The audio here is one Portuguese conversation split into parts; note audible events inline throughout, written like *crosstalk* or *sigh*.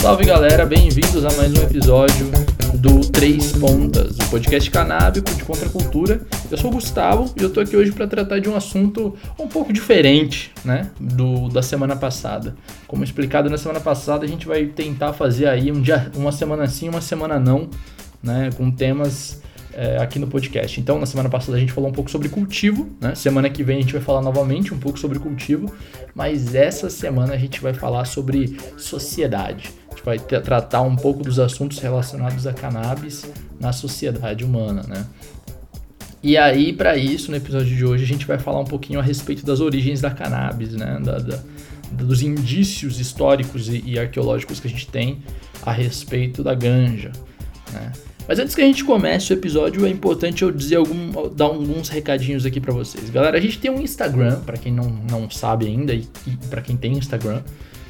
Salve galera, bem-vindos a mais um episódio do Três Pontas, o podcast canábico de contracultura. Eu sou o Gustavo e eu tô aqui hoje para tratar de um assunto um pouco diferente, né, do da semana passada. Como explicado na semana passada, a gente vai tentar fazer aí um dia, uma semana sim, uma semana não, né, com temas é, aqui no podcast. Então, na semana passada a gente falou um pouco sobre cultivo, né? Semana que vem a gente vai falar novamente um pouco sobre cultivo, mas essa semana a gente vai falar sobre sociedade. A gente vai tratar um pouco dos assuntos relacionados a cannabis na sociedade humana, né? E aí, para isso, no episódio de hoje, a gente vai falar um pouquinho a respeito das origens da cannabis, né? Da, da, dos indícios históricos e, e arqueológicos que a gente tem a respeito da ganja, né? Mas antes que a gente comece o episódio, é importante eu dizer algum, dar alguns recadinhos aqui para vocês. Galera, a gente tem um Instagram, para quem não, não sabe ainda e, e para quem tem Instagram.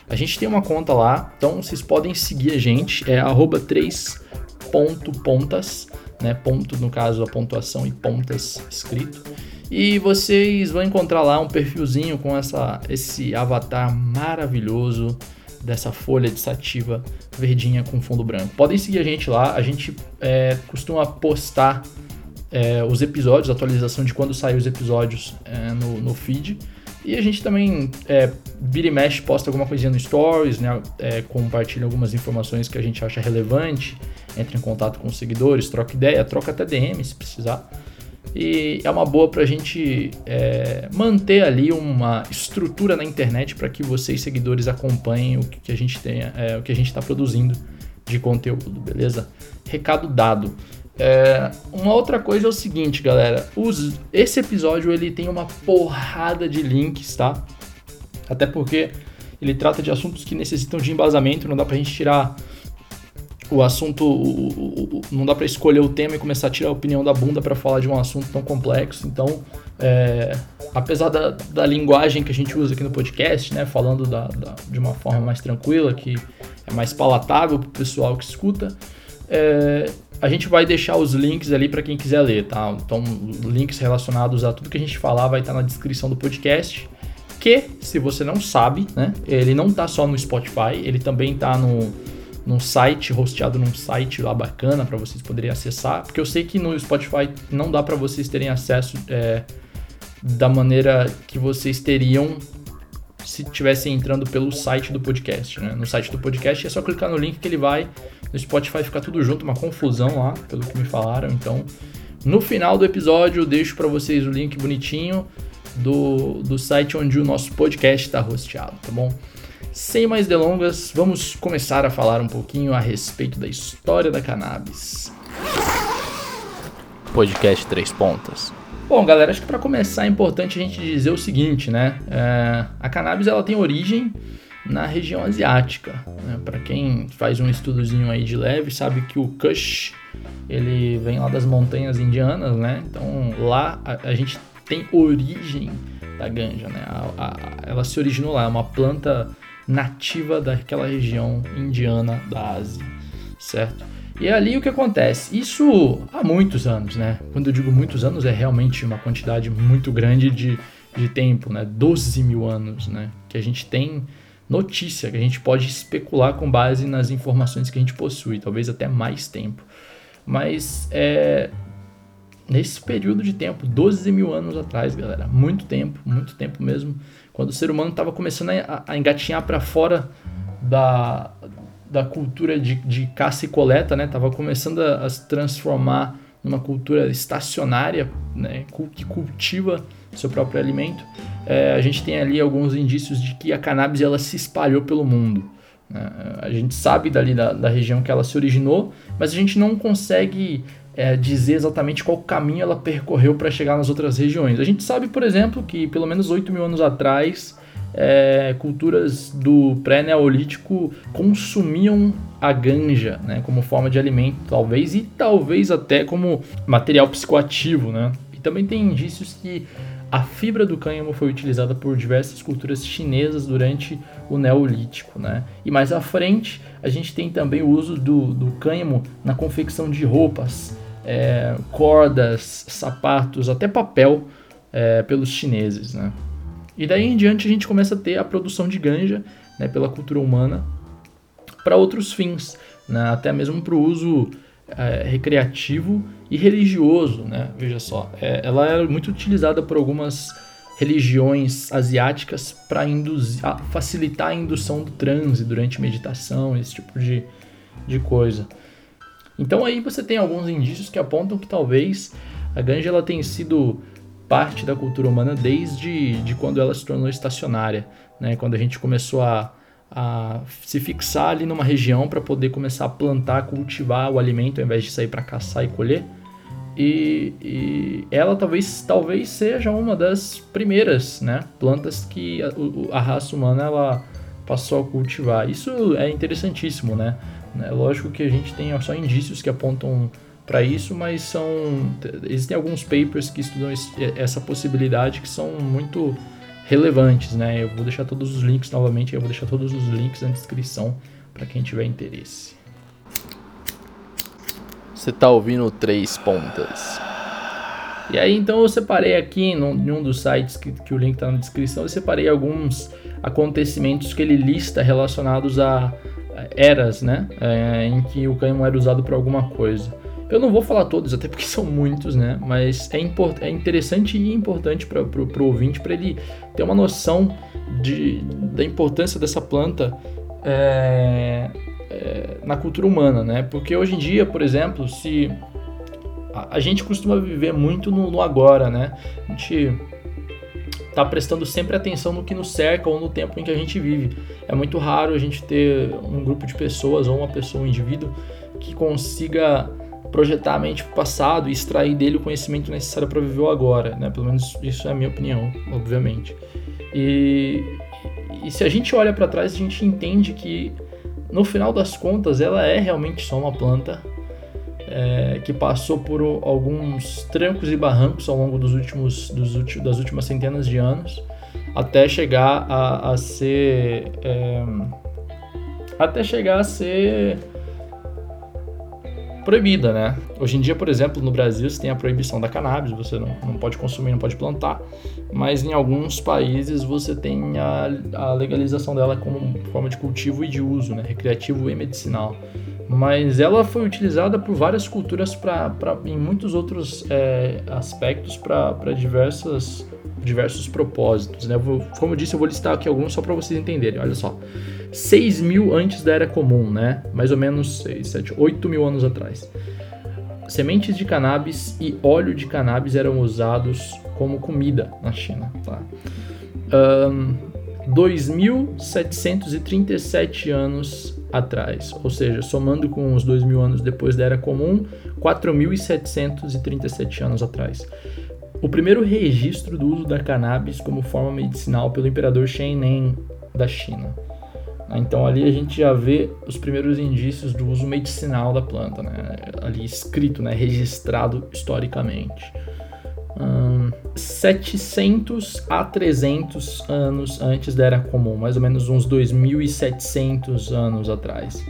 A gente tem uma conta lá, então vocês podem seguir a gente, é 3.pontas, né? Ponto no caso a pontuação e pontas escrito. E vocês vão encontrar lá um perfilzinho com essa, esse avatar maravilhoso dessa folha de sativa verdinha com fundo branco. Podem seguir a gente lá, a gente é, costuma postar é, os episódios, atualização de quando saem os episódios é, no, no, feed. E a gente também é, vira e mexe, posta alguma coisinha no Stories, né? É, compartilha algumas informações que a gente acha relevante, entra em contato com os seguidores, troca ideia, troca até DM se precisar e é uma boa para a gente é, manter ali uma estrutura na internet para que vocês seguidores acompanhem o que a gente tem, é, o que a gente está produzindo de conteúdo, beleza? Recado dado. É, uma outra coisa é o seguinte, galera, os, esse episódio ele tem uma porrada de links, tá? Até porque ele trata de assuntos que necessitam de embasamento, não dá pra gente tirar o assunto o, o, o, não dá para escolher o tema e começar a tirar a opinião da bunda para falar de um assunto tão complexo. Então, é, apesar da, da, linguagem que a gente usa aqui no podcast, né, falando da, da, de uma forma mais tranquila, que é mais palatável para o pessoal que escuta, é, a gente vai deixar os links ali para quem quiser ler, tá? Então, links relacionados a tudo que a gente falar vai estar na descrição do podcast. Que, se você não sabe, né, ele não está só no Spotify, ele também está no num site, hosteado num site lá bacana para vocês poderem acessar, porque eu sei que no Spotify não dá para vocês terem acesso é, da maneira que vocês teriam se estivessem entrando pelo site do podcast. Né? No site do podcast é só clicar no link que ele vai. No Spotify fica tudo junto, uma confusão lá, pelo que me falaram. Então, no final do episódio, eu deixo para vocês o link bonitinho do, do site onde o nosso podcast está hosteado, tá bom? Sem mais delongas, vamos começar a falar um pouquinho a respeito da história da cannabis. Podcast Três Pontas. Bom, galera, acho que para começar é importante a gente dizer o seguinte, né? É, a cannabis ela tem origem na região asiática. Né? Para quem faz um estudozinho aí de leve, sabe que o Kush ele vem lá das montanhas indianas, né? Então lá a, a gente tem origem da ganja, né? A, a, ela se originou lá, é uma planta nativa daquela região indiana da Ásia, certo? E é ali o que acontece? Isso há muitos anos, né? Quando eu digo muitos anos, é realmente uma quantidade muito grande de, de tempo, né? 12 mil anos, né? Que a gente tem notícia, que a gente pode especular com base nas informações que a gente possui, talvez até mais tempo. Mas é, nesse período de tempo, 12 mil anos atrás, galera, muito tempo, muito tempo mesmo, quando o ser humano estava começando a, a engatinhar para fora da, da cultura de, de caça e coleta, né? Tava começando a, a se transformar numa cultura estacionária, né? Que cultiva seu próprio alimento. É, a gente tem ali alguns indícios de que a cannabis ela se espalhou pelo mundo. Né? A gente sabe dali da, da região que ela se originou, mas a gente não consegue é, dizer exatamente qual caminho ela percorreu para chegar nas outras regiões. A gente sabe, por exemplo, que pelo menos 8 mil anos atrás, é, culturas do pré-neolítico consumiam a ganja né, como forma de alimento, talvez, e talvez até como material psicoativo. Né? E também tem indícios que a fibra do cânhamo foi utilizada por diversas culturas chinesas durante o Neolítico. Né? E mais à frente, a gente tem também o uso do, do cânhamo na confecção de roupas, é, cordas, sapatos, até papel é, pelos chineses. Né? E daí em diante a gente começa a ter a produção de ganja né, pela cultura humana para outros fins, né? até mesmo para o uso é, recreativo e religioso. Né? Veja só, é, ela era muito utilizada por algumas religiões asiáticas para facilitar a indução do transe durante meditação, esse tipo de, de coisa. Então aí você tem alguns indícios que apontam que talvez a ganja ela tenha sido parte da cultura humana desde de quando ela se tornou estacionária, né? Quando a gente começou a, a se fixar ali numa região para poder começar a plantar, cultivar o alimento ao invés de sair para caçar e colher. E, e, ela talvez, talvez seja uma das primeiras né, plantas que a, a raça humana ela passou a cultivar. Isso é interessantíssimo, né? É lógico que a gente tem só indícios que apontam para isso, mas são existem alguns papers que estudam essa possibilidade que são muito relevantes, né? Eu vou deixar todos os links novamente, eu vou deixar todos os links na descrição para quem tiver interesse. Você tá ouvindo Três Pontas. E aí então eu separei aqui em um dos sites que, que o link está na descrição, eu separei alguns acontecimentos que ele lista relacionados a eras, né, é, em que o cânhamo era usado para alguma coisa. Eu não vou falar todos, até porque *laughs* são muitos, né? Mas é, import é interessante e importante para o ouvinte para ele ter uma noção de, da importância dessa planta é, é, na cultura humana, né? Porque hoje em dia, por exemplo, se a, a gente costuma viver muito no, no agora, né? A gente tá prestando sempre atenção no que nos cerca ou no tempo em que a gente vive. É muito raro a gente ter um grupo de pessoas ou uma pessoa, um indivíduo que consiga projetar a mente para o passado e extrair dele o conhecimento necessário para viver o agora, né? Pelo menos isso é a minha opinião, obviamente. E, e se a gente olha para trás, a gente entende que no final das contas ela é realmente só uma planta é, que passou por alguns trancos e barrancos ao longo dos últimos, dos últimos, das últimas centenas de anos, até chegar a, a ser. É, até chegar a ser proibida, né? Hoje em dia, por exemplo, no Brasil você tem a proibição da cannabis, você não, não pode consumir, não pode plantar, mas em alguns países você tem a, a legalização dela como forma de cultivo e de uso, né? Recreativo e medicinal mas ela foi utilizada por várias culturas pra, pra, em muitos outros é, aspectos para diversos propósitos. Né? Como eu disse, eu vou listar aqui alguns só para vocês entenderem. Olha só, 6 mil antes da Era Comum, né? mais ou menos 6, 7, 8 mil anos atrás. Sementes de cannabis e óleo de cannabis eram usados como comida na China. Tá? Um, 2.737 anos atrás, ou seja, somando com os 2 mil anos depois da Era Comum, 4.737 anos atrás. O primeiro registro do uso da cannabis como forma medicinal pelo imperador Shenneng da China. Então ali a gente já vê os primeiros indícios do uso medicinal da planta, né? ali escrito, né? registrado historicamente. 700 a 300 anos antes da Era Comum, mais ou menos uns 2.700 anos atrás.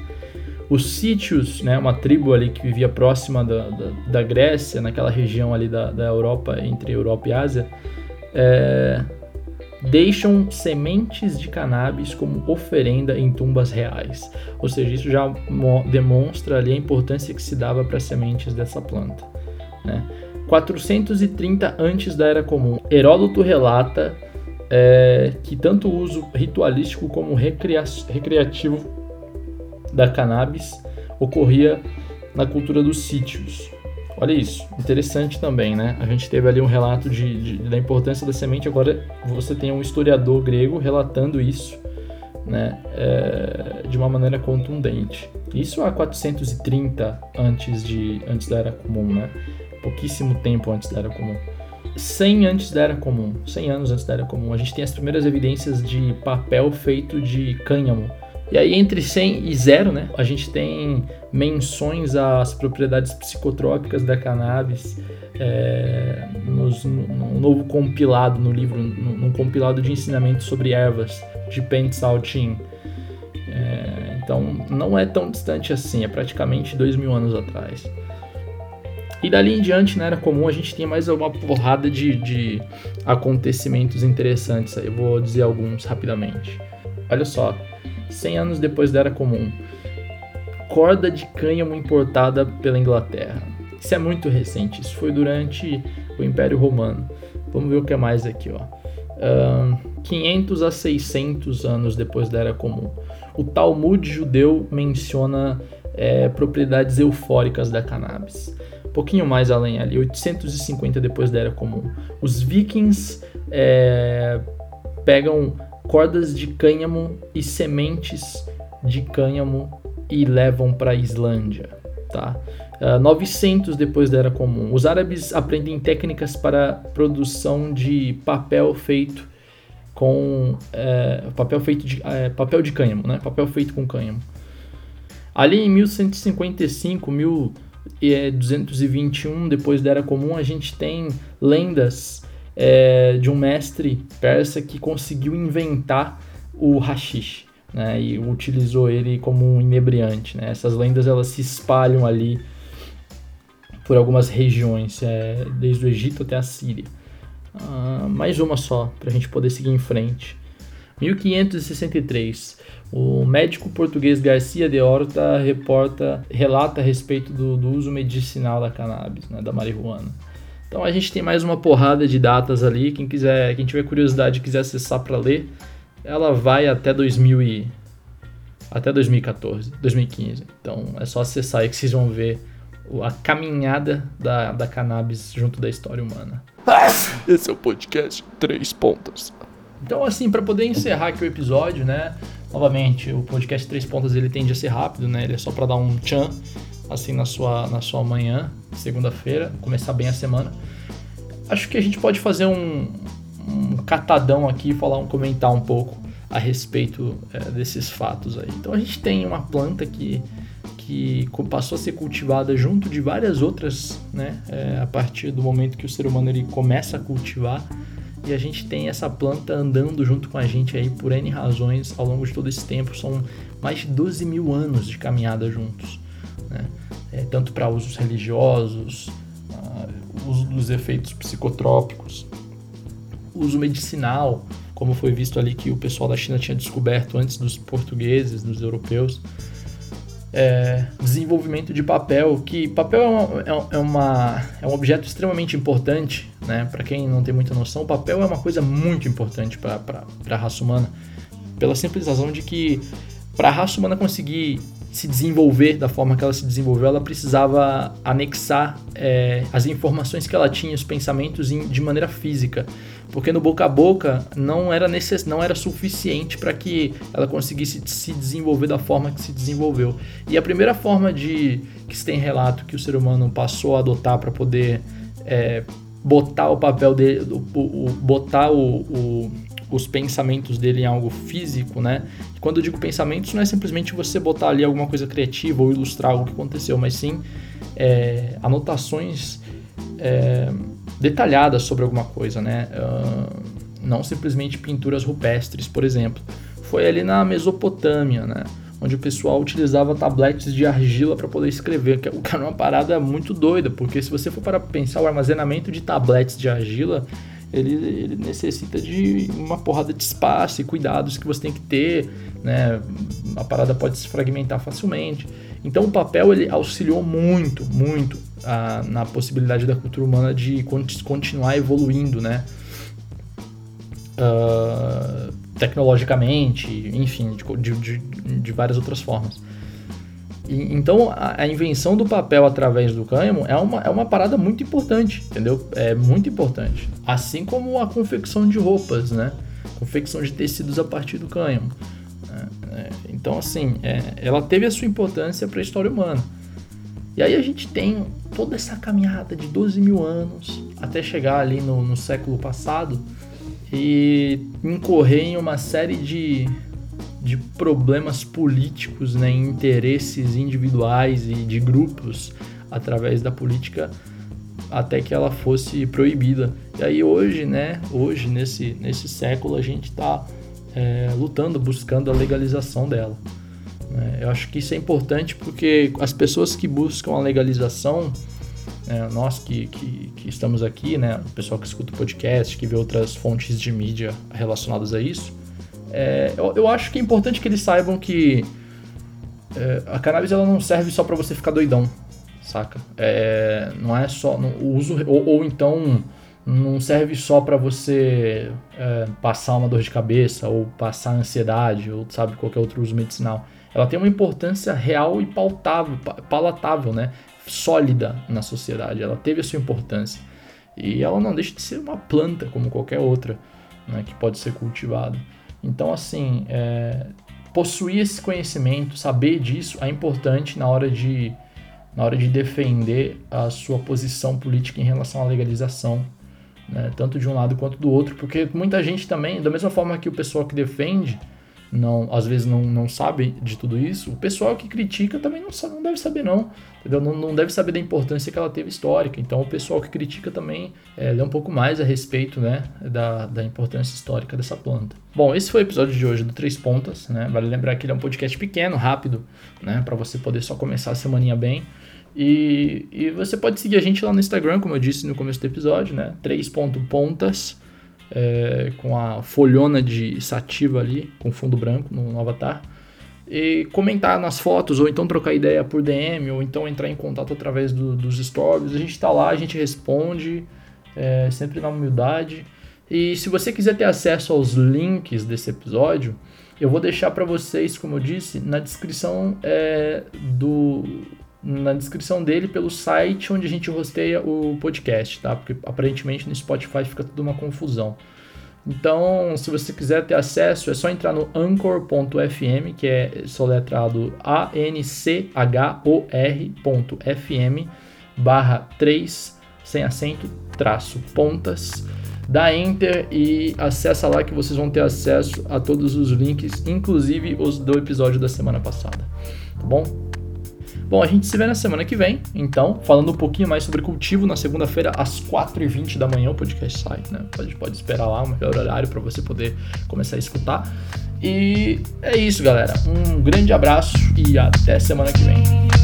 Os sítios, né, uma tribo ali que vivia próxima da, da, da Grécia, naquela região ali da, da, Europa, entre Europa e Ásia, é, deixam sementes de cannabis como oferenda em tumbas reais. Ou seja, isso já demonstra ali a importância que se dava para as sementes dessa planta. Né? 430 antes da Era Comum. Heródoto relata é, que tanto o uso ritualístico como recria recreativo da cannabis ocorria na cultura dos sítios. Olha isso, interessante também, né? A gente teve ali um relato de, de, da importância da semente, agora você tem um historiador grego relatando isso, né? É, de uma maneira contundente. Isso há 430 antes, de, antes da Era Comum, né? pouquíssimo tempo antes da Era Comum. 100 antes da Era Comum, 100 anos antes da Era Comum, a gente tem as primeiras evidências de papel feito de cânhamo. E aí entre 100 e 0, né, a gente tem menções às propriedades psicotrópicas da cannabis é, nos, no, no, novo compilado no livro, num compilado de ensinamentos sobre ervas de Pen Sao Chin. É, então não é tão distante assim, é praticamente dois mil anos atrás. E dali em diante, na Era Comum, a gente tem mais uma porrada de, de acontecimentos interessantes. Eu vou dizer alguns rapidamente. Olha só, 100 anos depois da Era Comum, corda de cânhamo importada pela Inglaterra. Isso é muito recente, isso foi durante o Império Romano. Vamos ver o que é mais aqui, ó. Uh, 500 a 600 anos depois da Era Comum. O Talmud judeu menciona é, propriedades eufóricas da cannabis. Um pouquinho mais além ali, 850 depois da Era Comum. Os vikings é, pegam cordas de cânhamo e sementes de cânhamo e levam para a Islândia. Tá? Uh, 900 depois da Era Comum. Os árabes aprendem técnicas para produção de papel feito com é, papel feito de é, papel de cânhamo, né? Papel feito com cânhamo. Ali em 1155, 1221 depois da Era Comum, a gente tem lendas é, de um mestre persa que conseguiu inventar o hashish né, e utilizou ele como um inebriante. Né? Essas lendas elas se espalham ali por algumas regiões, desde o Egito até a Síria. Uh, mais uma só, para a gente poder seguir em frente. 1563, o médico português Garcia de Horta reporta, relata a respeito do, do uso medicinal da cannabis, né, da marihuana. Então a gente tem mais uma porrada de datas ali. Quem quiser, quem tiver curiosidade quiser acessar para ler, ela vai até 2000 e até 2014, 2015. Então é só acessar aí que vocês vão ver a caminhada da, da cannabis junto da história humana. *laughs* Esse é o podcast Três Pontas. Então, assim, para poder encerrar aqui o episódio, né? Novamente, o podcast Três Pontas ele tende a ser rápido, né? Ele é só para dar um tchan, assim, na sua, na sua manhã, segunda-feira, começar bem a semana. Acho que a gente pode fazer um, um catadão aqui, falar um comentar um pouco a respeito é, desses fatos aí. Então a gente tem uma planta que, que passou a ser cultivada junto de várias outras, né, é, a partir do momento que o ser humano ele começa a cultivar e a gente tem essa planta andando junto com a gente aí por N razões ao longo de todo esse tempo. São mais de 12 mil anos de caminhada juntos, né? é, tanto para usos religiosos, uh, uso dos efeitos psicotrópicos, uso medicinal, como foi visto ali que o pessoal da China tinha descoberto antes dos portugueses, dos europeus. É, desenvolvimento de papel, que papel é, uma, é, é uma, é um objeto extremamente importante, né? Para quem não tem muita noção, o papel é uma coisa muito importante para a raça humana, pela simples razão de que para a raça humana conseguir se desenvolver da forma que ela se desenvolveu, ela precisava anexar é, as informações que ela tinha, os pensamentos em, de maneira física, porque no boca a boca não era necess, não era suficiente para que ela conseguisse se desenvolver da forma que se desenvolveu. E a primeira forma de que se tem relato que o ser humano passou a adotar para poder é, botar o papel dele, o, o, botar o, o os pensamentos dele em algo físico, né? Quando eu digo pensamentos, não é simplesmente você botar ali alguma coisa criativa ou ilustrar algo que aconteceu, mas sim é, anotações é, sobre alguma coisa, né? Uh, não simplesmente pinturas rupestres, por exemplo. Foi ali na Mesopotâmia, né? Onde o pessoal utilizava tabletes de argila para poder escrever, que era uma parada muito doida, porque se você for para pensar o armazenamento de tabletes de argila ele, ele necessita de uma porrada de espaço e cuidados que você tem que ter, né? A parada pode se fragmentar facilmente. Então o papel ele auxiliou muito, muito a, na possibilidade da cultura humana de continuar evoluindo, né? Uh, tecnologicamente, enfim, de, de, de várias outras formas. E, então, a, a, invenção do papel através do cânhamo é uma, é uma parada muito importante, entendeu? É muito importante. Assim como a confecção de roupas, né? Confecção de tecidos a partir do cânhamo. É, é, então, assim, é, ela teve a sua importância para a história humana. E aí a gente tem toda essa caminhada de 12 mil anos até chegar ali no, no século passado e incorrer em uma série de de problemas políticos, né, interesses individuais e de grupos através da política até que ela fosse proibida. E aí hoje, né, hoje nesse, nesse século a gente está é, lutando, buscando a legalização dela. Né? Eu acho que isso é importante porque as pessoas que buscam a legalização né, nós que, que, que, estamos aqui, né, o pessoal que escuta o podcast, que vê outras fontes de mídia relacionadas a isso, é, eu, eu, acho que é importante que eles saibam que é, a cannabis ela não serve só para você ficar doidão, saca? É, não é só o uso ou, ou, então não serve só para você é, passar uma dor de cabeça ou passar ansiedade ou sabe qualquer outro uso medicinal. Ela tem uma importância real e pautável, palatável, né? Sólida na sociedade. Ela teve a sua importância e ela não deixa de ser uma planta como qualquer outra, né? Que pode ser cultivada. Então, assim, é, possuir esse conhecimento, saber disso é importante na hora de na hora de defender a sua posição política em relação à legalização, né? tanto de um lado quanto do outro, porque muita gente também, da mesma forma que o pessoal que defende não, às vezes não, não sabe de tudo isso, o pessoal que critica também não, sabe, não deve saber não, entendeu? Não, não deve saber da importância que ela teve histórica. Então o pessoal que critica também é, lê um pouco mais a respeito né, da, da importância histórica dessa planta. Bom, esse foi o episódio de hoje do Três Pontas, né? Vale lembrar que ele é um podcast pequeno, rápido, né? Para você poder só começar a semaninha bem. E, e você pode seguir a gente lá no Instagram, como eu disse no começo do episódio, né? Três pontas é, com a folhona de sativa ali, com fundo branco no, no avatar. E comentar nas fotos, ou então trocar ideia por DM, ou então entrar em contato através do, dos stories. A gente está lá, a gente responde, é, sempre na humildade. E se você quiser ter acesso aos links desse episódio, eu vou deixar para vocês, como eu disse, na descrição é, do, na descrição dele pelo site onde a gente rosteia o podcast, tá? Porque aparentemente no Spotify fica tudo uma confusão. Então, se você quiser ter acesso, é só entrar no anchor.fm, que é soletrado A-N-C-H-O-R.fm barra 3, sem acento, traço, pontas. Dá Enter e acessa lá que vocês vão ter acesso a todos os links, inclusive os do episódio da semana passada. Tá bom? Bom, a gente se vê na semana que vem, então, falando um pouquinho mais sobre cultivo na segunda-feira, às 4h20 da manhã, o podcast sai, né? Pode, pode esperar lá, o melhor horário para você poder começar a escutar. E é isso, galera. Um grande abraço e até semana que vem.